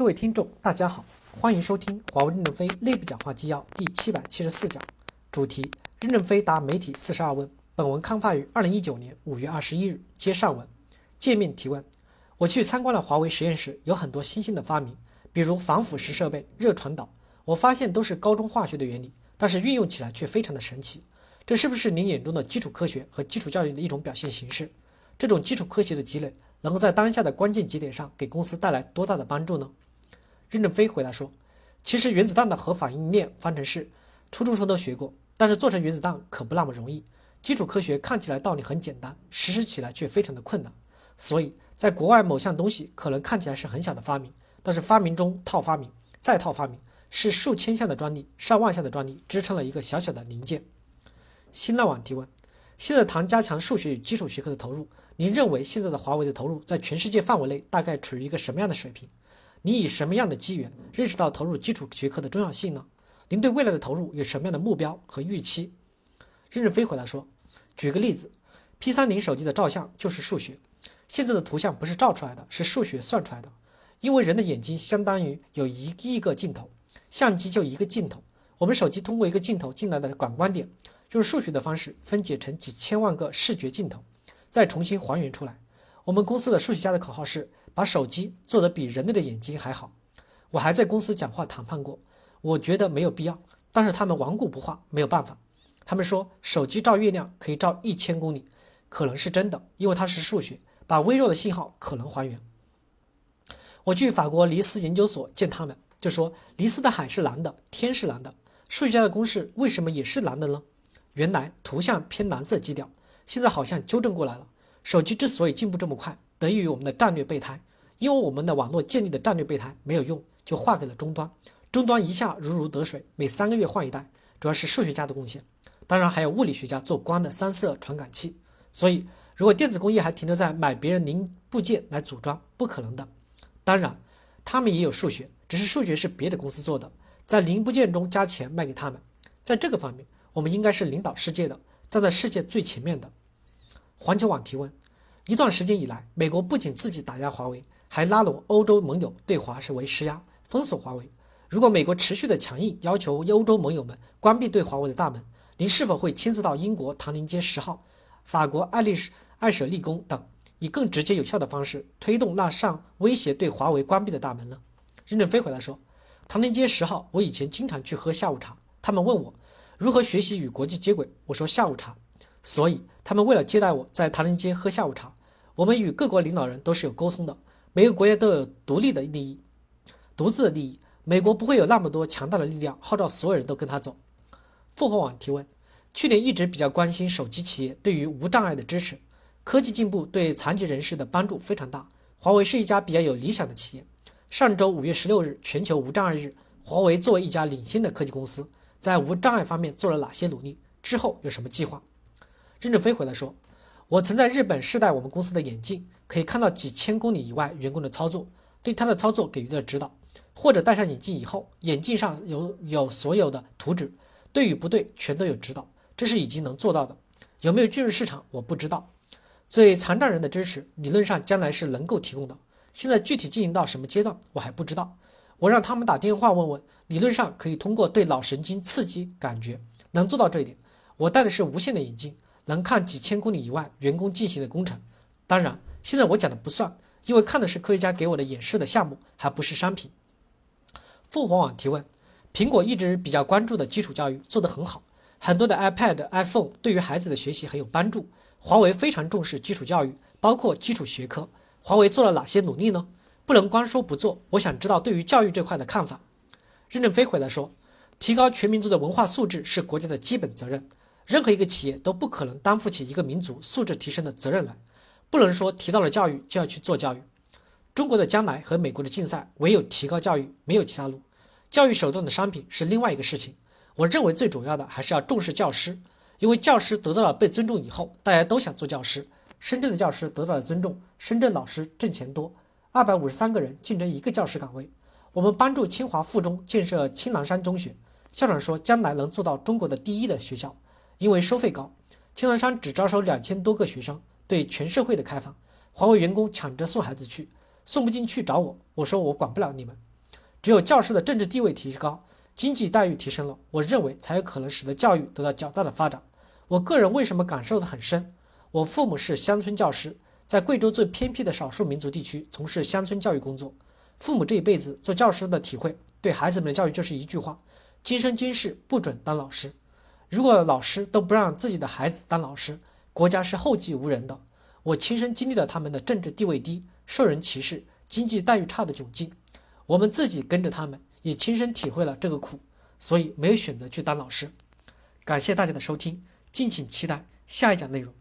各位听众，大家好，欢迎收听华为任正非内部讲话纪要第七百七十四讲，主题：任正非答媒体四十二问。本文刊发于二零一九年五月二十一日。接上文，界面提问：我去参观了华为实验室，有很多新兴的发明，比如防腐蚀设备、热传导，我发现都是高中化学的原理，但是运用起来却非常的神奇。这是不是您眼中的基础科学和基础教育的一种表现形式？这种基础科学的积累，能够在当下的关键节点上给公司带来多大的帮助呢？任正非回答说：“其实原子弹的核反应链方程式，初中生都学过，但是做成原子弹可不那么容易。基础科学看起来道理很简单，实施起来却非常的困难。所以，在国外某项东西可能看起来是很小的发明，但是发明中套发明，再套发明，是数千项的专利、上万项的专利支撑了一个小小的零件。”新浪网提问：现在谈加强数学与基础学科的投入，您认为现在的华为的投入在全世界范围内大概处于一个什么样的水平？你以什么样的机缘认识到投入基础学科的重要性呢？您对未来的投入有什么样的目标和预期？任正非回答说：“举个例子，P 三零手机的照相就是数学，现在的图像不是照出来的，是数学算出来的。因为人的眼睛相当于有一亿个镜头，相机就一个镜头，我们手机通过一个镜头进来的感光点，用数学的方式分解成几千万个视觉镜头，再重新还原出来。我们公司的数学家的口号是。”把手机做得比人类的眼睛还好，我还在公司讲话谈判过，我觉得没有必要，但是他们顽固不化，没有办法。他们说手机照月亮可以照一千公里，可能是真的，因为它是数学，把微弱的信号可能还原。我去法国尼斯研究所见他们，就说尼斯的海是蓝的，天是蓝的，数学家的公式为什么也是蓝的呢？原来图像偏蓝色基调，现在好像纠正过来了。手机之所以进步这么快。得益于我们的战略备胎，因为我们的网络建立的战略备胎没有用，就划给了终端，终端一下如鱼得水，每三个月换一代，主要是数学家的贡献，当然还有物理学家做光的三色传感器。所以，如果电子工业还停留在买别人零部件来组装，不可能的。当然，他们也有数学，只是数学是别的公司做的，在零部件中加钱卖给他们。在这个方面，我们应该是领导世界的，站在世界最前面的。环球网提问。一段时间以来，美国不仅自己打压华为，还拉拢欧洲盟友对华为施压，封锁华为。如果美国持续的强硬要求欧洲盟友们关闭对华为的大门，您是否会亲自到英国唐宁街十号、法国爱丽舍爱舍利宫等，以更直接有效的方式推动那扇威胁对华为关闭的大门呢？任正非回答说：“唐宁街十号，我以前经常去喝下午茶。他们问我如何学习与国际接轨，我说下午茶。所以他们为了接待我在唐人街喝下午茶。”我们与各国领导人都是有沟通的，每个国家都有独立的利益，独自的利益。美国不会有那么多强大的力量号召所有人都跟他走。复活网提问：去年一直比较关心手机企业对于无障碍的支持，科技进步对残疾人士的帮助非常大。华为是一家比较有理想的企业。上周五月十六日全球无障碍日，华为作为一家领先的科技公司，在无障碍方面做了哪些努力？之后有什么计划？任正非回来说。我曾在日本试戴我们公司的眼镜，可以看到几千公里以外员工的操作，对他的操作给予了指导。或者戴上眼镜以后，眼镜上有有所有的图纸，对与不对全都有指导，这是已经能做到的。有没有进入市场，我不知道。对残障人的支持，理论上将来是能够提供的。现在具体进行到什么阶段，我还不知道。我让他们打电话问问，理论上可以通过对脑神经刺激感觉，能做到这一点。我戴的是无线的眼镜。能看几千公里以外员工进行的工程，当然，现在我讲的不算，因为看的是科学家给我的演示的项目，还不是商品。凤凰网提问：苹果一直比较关注的基础教育做得很好，很多的 iPad、iPhone 对于孩子的学习很有帮助。华为非常重视基础教育，包括基础学科，华为做了哪些努力呢？不能光说不做，我想知道对于教育这块的看法。任正非回答说：提高全民族的文化素质是国家的基本责任。任何一个企业都不可能担负起一个民族素质提升的责任来，不能说提到了教育就要去做教育。中国的将来和美国的竞赛，唯有提高教育，没有其他路。教育手段的商品是另外一个事情。我认为最主要的还是要重视教师，因为教师得到了被尊重以后，大家都想做教师。深圳的教师得到了尊重，深圳老师挣钱多，二百五十三个人竞争一个教师岗位。我们帮助清华附中建设青南山中学，校长说将来能做到中国的第一的学校。因为收费高，青南山只招收两千多个学生，对全社会的开放。华为员工抢着送孩子去，送不进去找我，我说我管不了你们。只有教师的政治地位提高，经济待遇提升了，我认为才有可能使得教育得到较大的发展。我个人为什么感受的很深？我父母是乡村教师，在贵州最偏僻的少数民族地区从事乡村教育工作。父母这一辈子做教师的体会，对孩子们的教育就是一句话：今生今世不准当老师。如果老师都不让自己的孩子当老师，国家是后继无人的。我亲身经历了他们的政治地位低、受人歧视、经济待遇差的窘境。我们自己跟着他们，也亲身体会了这个苦，所以没有选择去当老师。感谢大家的收听，敬请期待下一讲内容。